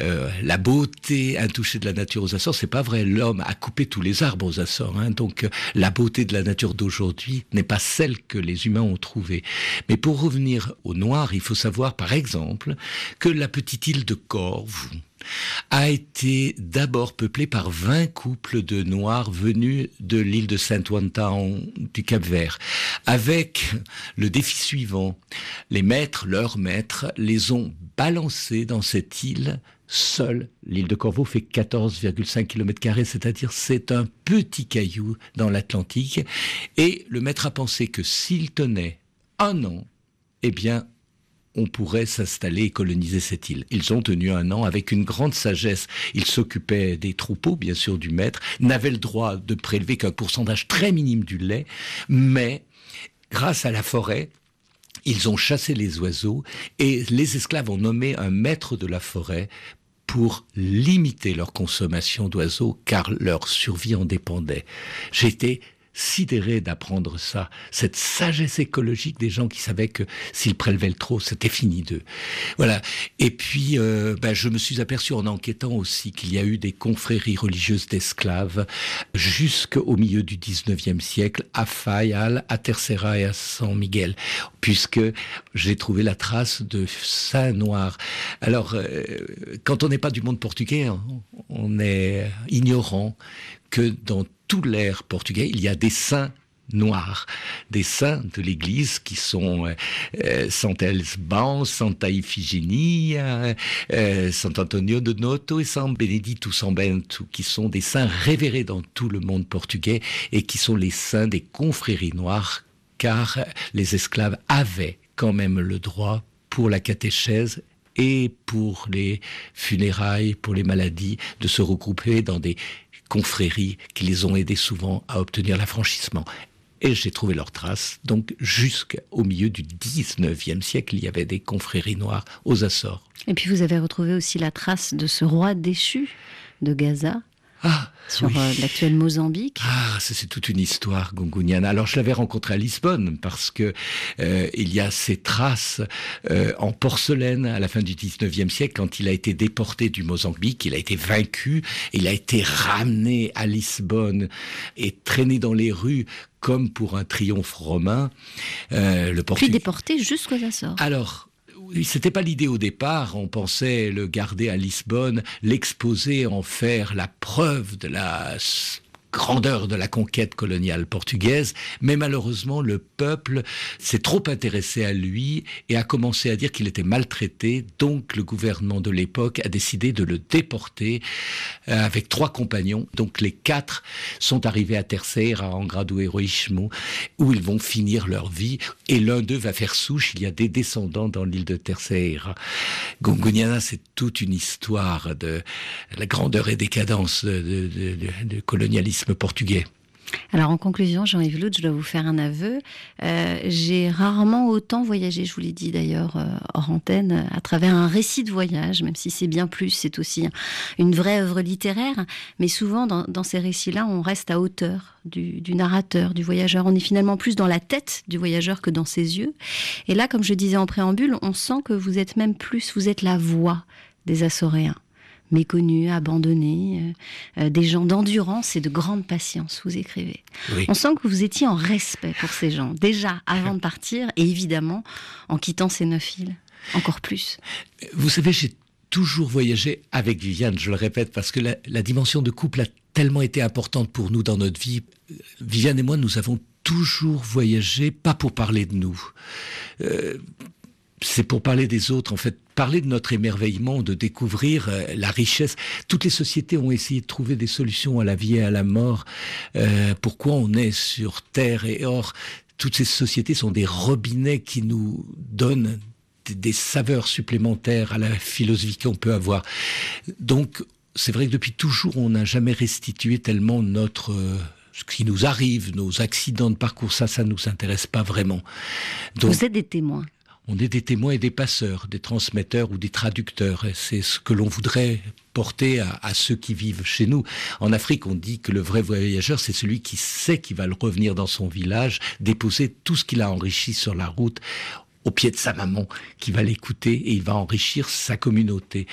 Euh, la beauté intouchée de la nature aux Açores, c'est pas vrai. L'homme a coupé tous les arbres aux Açores, hein. donc euh, la beauté de la nature d'aujourd'hui n'est pas celle que les humains ont trouvée. Mais pour revenir au noir, il faut savoir, par exemple, que la petite île de Corve a été d'abord peuplée par 20 couples de Noirs venus de l'île de Saint-Ouen du Cap-Vert, avec le défi suivant. Les maîtres, leurs maîtres, les ont balancés dans cette île seule. L'île de Corbeau fait 14,5 km, c'est-à-dire c'est un petit caillou dans l'Atlantique. Et le maître a pensé que s'il tenait un an, eh bien, on pourrait s'installer et coloniser cette île. Ils ont tenu un an avec une grande sagesse. Ils s'occupaient des troupeaux, bien sûr, du maître, n'avaient le droit de prélever qu'un pourcentage très minime du lait, mais grâce à la forêt, ils ont chassé les oiseaux et les esclaves ont nommé un maître de la forêt pour limiter leur consommation d'oiseaux car leur survie en dépendait. J'étais sidéré d'apprendre ça, cette sagesse écologique des gens qui savaient que s'ils prélevaient le trop, c'était fini d'eux. Voilà. Et puis, euh, ben, je me suis aperçu en enquêtant aussi qu'il y a eu des confréries religieuses d'esclaves jusqu'au milieu du 19e siècle à Fayal, à Terceira et à San Miguel, puisque j'ai trouvé la trace de saints noirs. Alors, euh, quand on n'est pas du monde portugais, hein, on est ignorant que dans tout l'air portugais, il y a des saints noirs, des saints de l'Église qui sont euh, euh Sant'Elsban, Santa Ifigenia, euh, Sant'Antonio de Noto et San Benedito Bento, qui sont des saints révérés dans tout le monde portugais et qui sont les saints des confréries noires, car les esclaves avaient quand même le droit pour la catéchèse et pour les funérailles, pour les maladies, de se regrouper dans des confréries qui les ont aidés souvent à obtenir l'affranchissement. Et j'ai trouvé leurs traces. Donc, jusqu'au milieu du 19e siècle, il y avait des confréries noires aux Açores. Et puis, vous avez retrouvé aussi la trace de ce roi déchu de Gaza. Ah, sur euh, l'actuel Mozambique. Ah, c'est toute une histoire, Gonguniana. Alors, je l'avais rencontré à Lisbonne parce que euh, il y a ces traces euh, en porcelaine à la fin du 19e siècle quand il a été déporté du Mozambique, il a été vaincu, il a été ramené à Lisbonne et traîné dans les rues comme pour un triomphe romain. le Puis déporté jusqu'aux Açores. Alors, c'était pas l'idée au départ. On pensait le garder à Lisbonne, l'exposer, en faire la preuve de la grandeur de la conquête coloniale portugaise, mais malheureusement le peuple s'est trop intéressé à lui et a commencé à dire qu'il était maltraité, donc le gouvernement de l'époque a décidé de le déporter euh, avec trois compagnons, donc les quatre sont arrivés à Terceira, à Angra do Heroísmo, où ils vont finir leur vie, et l'un d'eux va faire souche, il y a des descendants dans l'île de Terceira. Gongoniana, c'est toute une histoire de la grandeur et décadence de colonialisme portugais. Alors en conclusion, Jean-Yves Lout, je dois vous faire un aveu. Euh, j'ai rarement autant voyagé, je vous l'ai dit d'ailleurs euh, hors antenne, à travers un récit de voyage, même si c'est bien plus, c'est aussi une vraie œuvre littéraire. Mais souvent dans, ces récits-là, on reste à hauteur du, du, narrateur, du voyageur. On est finalement plus dans la tête du voyageur que dans ses yeux. Et là, comme je disais en préambule, on sent que vous êtes même plus, vous êtes la voix des Assoréens méconnus, abandonnés, euh, euh, des gens d'endurance et de grande patience, vous écrivez. On sent que vous étiez en respect pour ces gens, déjà avant de partir, et évidemment en quittant ces neuf îles, encore plus. Vous savez, j'ai toujours voyagé avec Viviane, je le répète, parce que la, dimension de couple a tellement été importante pour nous dans notre vie. Viviane et moi, nous avons toujours voyagé, pas pour parler de nous. Euh, c'est pour parler des autres, en fait, parler de notre émerveillement, de découvrir euh, la richesse. Toutes les sociétés ont essayé de trouver des solutions à la vie et à la mort. Euh, pourquoi on est sur Terre et or? Toutes ces sociétés sont des robinets qui nous donnent des saveurs supplémentaires à la philosophie qu'on peut avoir. Donc, c'est vrai que depuis toujours, on n'a jamais restitué tellement notre euh, ce qui nous arrive, nos accidents de parcours, ça, ça nous intéresse pas vraiment. Donc, Vous êtes des témoins on est des témoins et des passeurs, des transmetteurs ou des traducteurs. C'est ce que l'on voudrait porter à, ceux qui vivent chez nous. En Afrique, on dit que le vrai voyageur, c'est celui qui sait qu'il va revenir dans son village, déposer tout ce qu'il a enrichi sur la route au pied de sa maman, qui va l'écouter et il va enrichir sa communauté.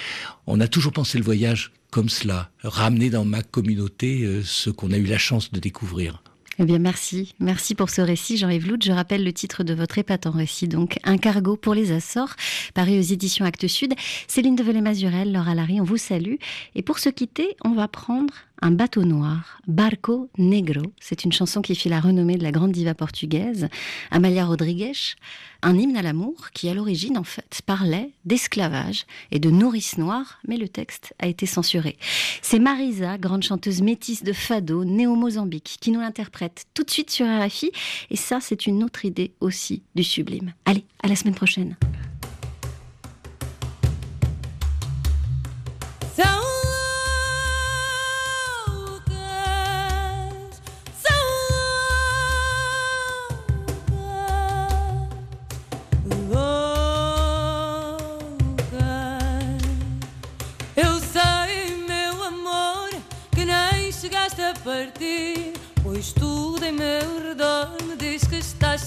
On a toujours pensé le voyage comme cela, ramener dans ma communauté euh, ce qu'on a eu la chance de découvrir. Eh bien, merci. Merci pour ce récit, Jean-Yves Lout. Je rappelle le titre de votre épatant récit, donc Un cargo pour les Açores, paru aux éditions Actes Sud. Céline Develay-Mazurel, Laura Larry, on vous salue. Et pour se quitter, on va prendre un bateau noir, Barco Negro. C'est une chanson qui fit la renommée de la grande diva portugaise, Amalia Rodrigues. Un hymne à l'amour qui, à l'origine, en fait, parlait d'esclavage et de nourrice noire, mais le texte a été censuré. C'est Marisa, grande chanteuse métisse de fado, née au Mozambique, qui nous l'interprète tout de suite sur RFI. Et ça, c'est une autre idée aussi du sublime. Allez, à la semaine prochaine.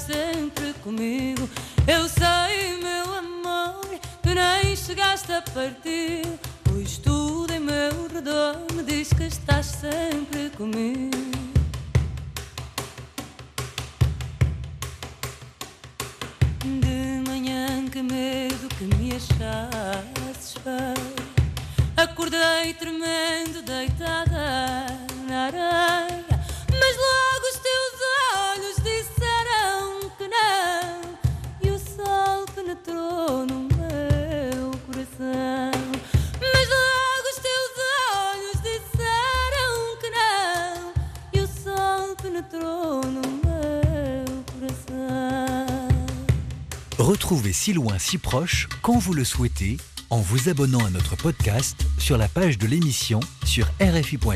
Sempre comigo. Eu sei, meu amor, que nem chegaste a partir, pois tudo em meu redor me diz que estás sempre comigo. De manhã, que medo que me achasses feio. Acordei tremendo, deitada na areia. Retrouvez si loin, si proche, quand vous le souhaitez, en vous abonnant à notre podcast sur la page de l'émission sur rfi.fr